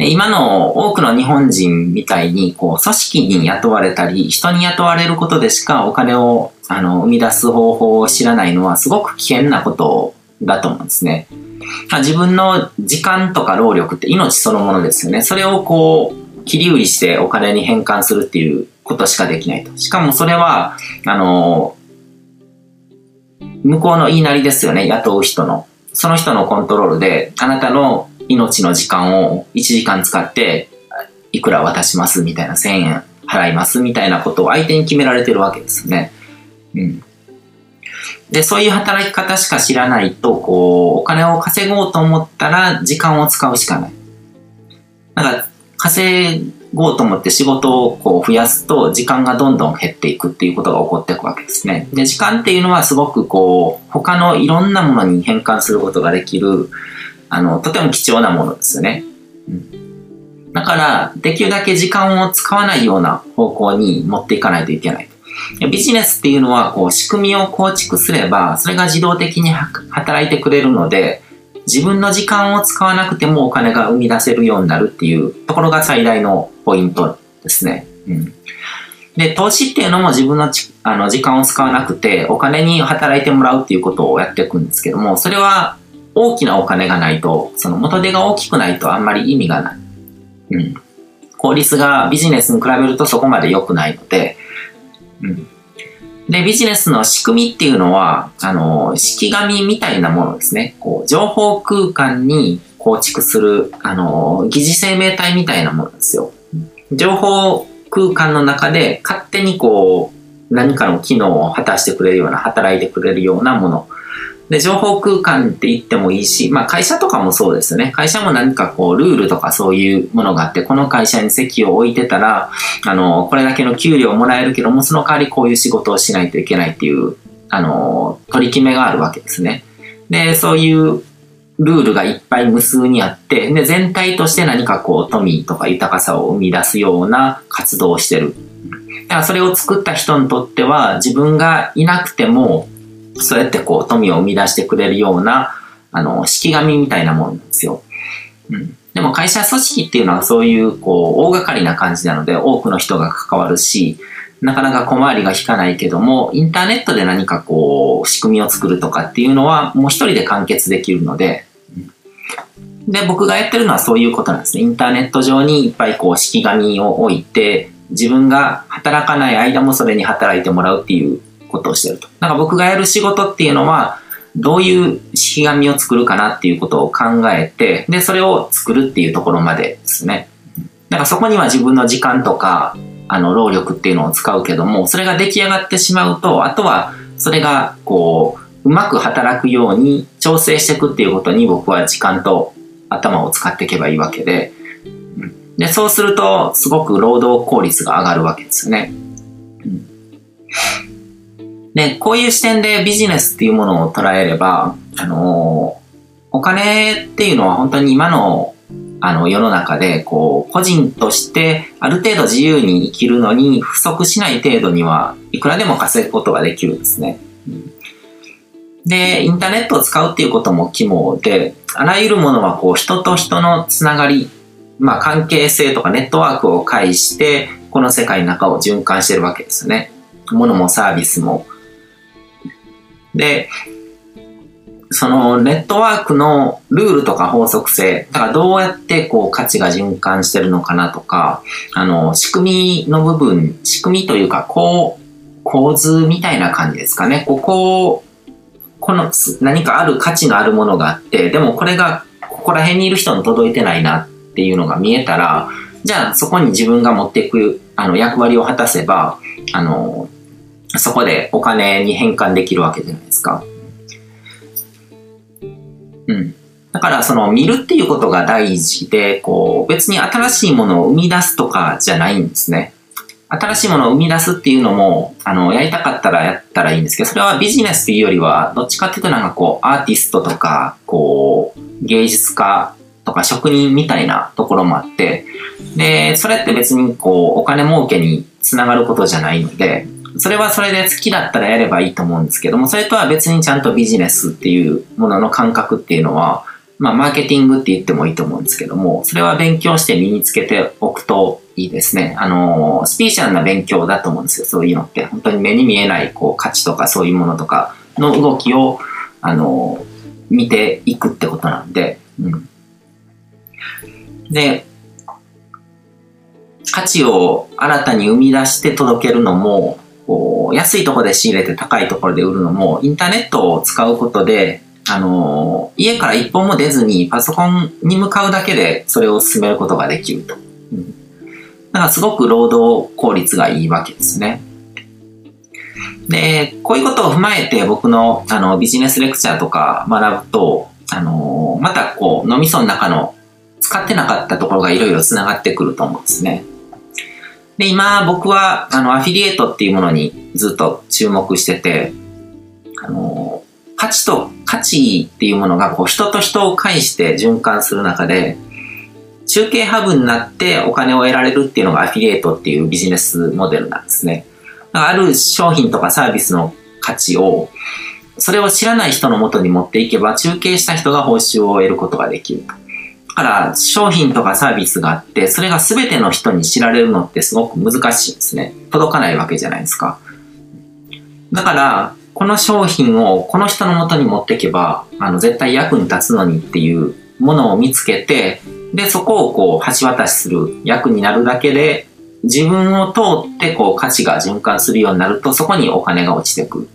今の多くの日本人みたいに、こう、組織に雇われたり、人に雇われることでしかお金を、あの、生み出す方法を知らないのはすごく危険なことだと思うんですね。自分の時間とか労力って命そのものですよね。それをこう、切り売りしてお金に変換するっていうことしかできないと。しかもそれは、あの、向こうの言いなりですよね、雇う人の。その人のコントロールで、あなたの命の時間を1時間使って、いくら渡しますみたいな、1000円払いますみたいなことを相手に決められてるわけですね。うん。で、そういう働き方しか知らないと、こう、お金を稼ごうと思ったら時間を使うしかない。だから、稼ごうと思って仕事をこう増やすと時間がどんどん減っていくっていうことが起こっていくわけですね。で、時間っていうのはすごくこう、他のいろんなものに変換することができる、あの、とても貴重なものですよね。うん、だから、できるだけ時間を使わないような方向に持っていかないといけない。ビジネスっていうのは、こう、仕組みを構築すれば、それが自動的に働いてくれるので、自分の時間を使わなくてもお金が生み出せるようになるっていうところが最大のポイントですね。うん。で、投資っていうのも自分のあの時間を使わなくてお金に働いてもらうっていうことをやっていくんですけども、それは大きなお金がないと、その元手が大きくないとあんまり意味がない。うん。効率がビジネスに比べるとそこまで良くないので、うん。で、ビジネスの仕組みっていうのは、あの、式紙みたいなものですね。こう、情報空間に構築する、あの、疑似生命体みたいなものですよ。情報空間の中で勝手にこう、何かの機能を果たしてくれるような、働いてくれるようなもの。で、情報空間って言ってもいいし、まあ会社とかもそうですね。会社も何かこう、ルールとかそういうものがあって、この会社に席を置いてたら、あの、これだけの給料をもらえるけども、その代わりこういう仕事をしないといけないっていう、あの、取り決めがあるわけですね。で、そういうルールがいっぱい無数にあって、で、全体として何かこう、富とか豊かさを生み出すような活動をしてる。だからそれを作った人にとっては、自分がいなくても、そうやってこう富を生み出してくれるような、あの、式紙みたいなもんなんですよ。うん。でも会社組織っていうのはそういう、こう、大掛かりな感じなので、多くの人が関わるし、なかなか小回りが引かないけども、インターネットで何かこう、仕組みを作るとかっていうのは、もう一人で完結できるので、で、僕がやってるのはそういうことなんですね。インターネット上にいっぱいこう、式紙を置いて、自分が働かない間もそれに働いてもらうっていうことをしてると。なんか僕がやる仕事っていうのは、どういう式紙を作るかなっていうことを考えて、で、それを作るっていうところまでですね。だかそこには自分の時間とか、あの、労力っていうのを使うけども、それが出来上がってしまうと、あとは、それが、こう、うまく働くように調整していくっていうことに僕は時間と頭を使っていけばいいわけで、で、そうすると、すごく労働効率が上がるわけですよね。うんで、こういう視点でビジネスっていうものを捉えれば、あのお金っていうのは本当に今のあの世の中で、こう、個人としてある程度自由に生きるのに不足しない程度にはいくらでも稼ぐことができるんですね。で、インターネットを使うっていうことも肝で、あらゆるものはこう人と人のつながり、まあ関係性とかネットワークを介して、この世界の中を循環してるわけですよね。ものもサービスもで、そのネットワークのルールとか法則性、だからどうやってこう価値が循環してるのかなとか、あの、仕組みの部分、仕組みというか、こう、構図みたいな感じですかね。ここ、この何かある価値のあるものがあって、でもこれがここら辺にいる人に届いてないなっていうのが見えたら、じゃあそこに自分が持っていくあの役割を果たせば、あの、そこでお金に変換できるわけじゃないですか。うん。だからその見るっていうことが大事で、こう別に新しいものを生み出すとかじゃないんですね。新しいものを生み出すっていうのも、あの、やりたかったらやったらいいんですけど、それはビジネスっていうよりは、どっちかっていうとなんかこう、アーティストとか、こう、芸術家とか職人みたいなところもあって、で、それって別にこう、お金儲けにつながることじゃないので、それはそれで好きだったらやればいいと思うんですけども、それとは別にちゃんとビジネスっていうものの感覚っていうのは、まあ、マーケティングって言ってもいいと思うんですけども、それは勉強して身につけておくといいですね。あの、スピーチャルな勉強だと思うんですよ、そういうのって。本当に目に見えない、こう、価値とかそういうものとかの動きを、あの、見ていくってことなんで、うん。で、価値を新たに生み出して届けるのも、こう安いところで仕入れて高いところで売るのも、インターネットを使うことで、あの、家から一本も出ずにパソコンに向かうだけでそれを進めることができると。だからすごく労働効率がいいわけですね。で、こういうことを踏まえて僕のあのビジネスレクチャーとか学ぶと、あの、またこう脳みその中の使ってなかったところがいろいろ繋がってくると思うんですね。で、今僕はあのアフィリエイトっていうものにずっと注目してて、あの、価値と価値っていうものがこう人と人を介して循環する中で、中継ハブになってお金を得られるっていうのがアフィリエイトっていうビジネスモデルなんですね。ある商品とかサービスの価値を、それを知らない人のもとに持っていけば中継した人が報酬を得ることができる。だから商品とかサービスがあって、それが全ての人に知られるのってすごく難しいんですね。届かないわけじゃないですか。だから、この商品をこの人の元に持っていけば、あの、絶対役に立つのにっていうものを見つけて、で、そこをこう、橋渡しする役になるだけで、自分を通ってこう、価値が循環するようになると、そこにお金が落ちてく。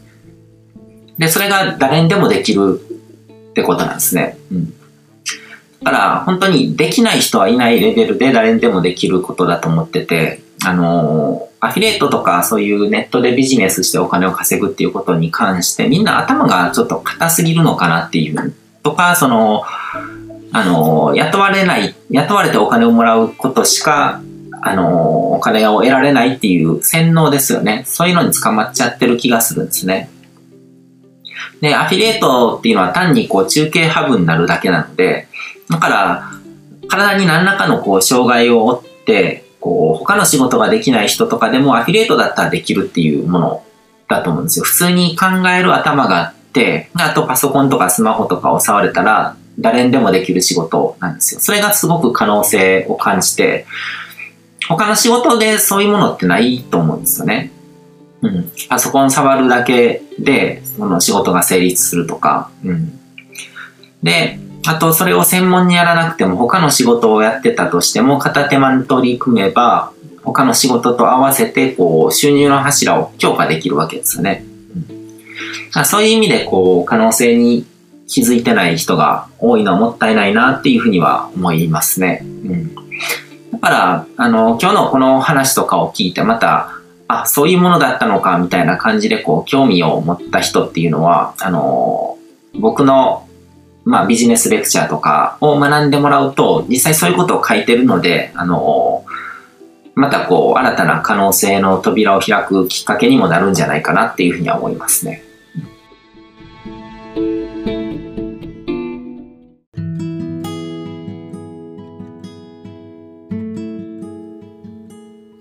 で、それが誰にでもできるってことなんですね。うん。だから、本当にできない人はいないレベルで誰にでもできることだと思ってて、あのアフィリエイトとかそういうネットでビジネスしてお金を稼ぐっていうことに関してみんな頭がちょっと硬すぎるのかなっていうとか、その、あの、雇われない、雇われてお金をもらうことしか、あの、お金を得られないっていう洗脳ですよね。そういうのに捕まっちゃってる気がするんですね。で、アフィリエイトっていうのは単にこう中継ハブになるだけなので、だから、体に何らかのこう障害を負って、こう、他の仕事ができない人とかでもアフィリエイトだったらできるっていうものだと思うんですよ。普通に考える頭があって、あとパソコンとかスマホとかを触れたら、誰にでもできる仕事なんですよ。それがすごく可能性を感じて、他の仕事でそういうものってないと思うんですよね。うん。パソコン触るだけで、その仕事が成立するとか、うん。で、あと、それを専門にやらなくても、他の仕事をやってたとしても、片手間に取り組めば、他の仕事と合わせて、こう、収入の柱を強化できるわけですよね。うん、そういう意味で、こう、可能性に気づいてない人が多いのはもったいないなっていうふうには思いますね。うん。だから、あの、今日のこの話とかを聞いて、また、あ、そういうものだったのか、みたいな感じで、こう、興味を持った人っていうのは、あの、僕のまあ、ビジネスレクチャーとかを学んでもらうと、実際そういうことを書いてるので、あの、またこう、新たな可能性の扉を開くきっかけにもなるんじゃないかなっていうふうには思いますね。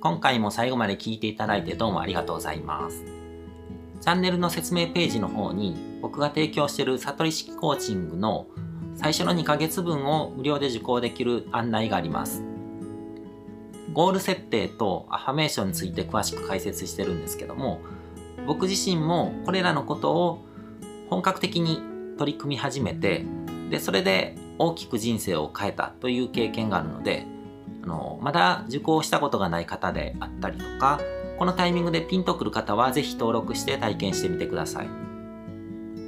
今回も最後まで聞いていただいてどうもありがとうございます。チャンネルの説明ページの方に僕が提供している悟り式コーチングの最初の2ヶ月分を無料で受講できる案内があります。ゴール設定とアファメーションについて詳しく解説してるんですけども、僕自身もこれらのことを本格的に取り組み始めて、で、それで大きく人生を変えたという経験があるので、あの、まだ受講したことがない方であったりとか、このタイミングでピンとくる方はぜひ登録して体験してみてください。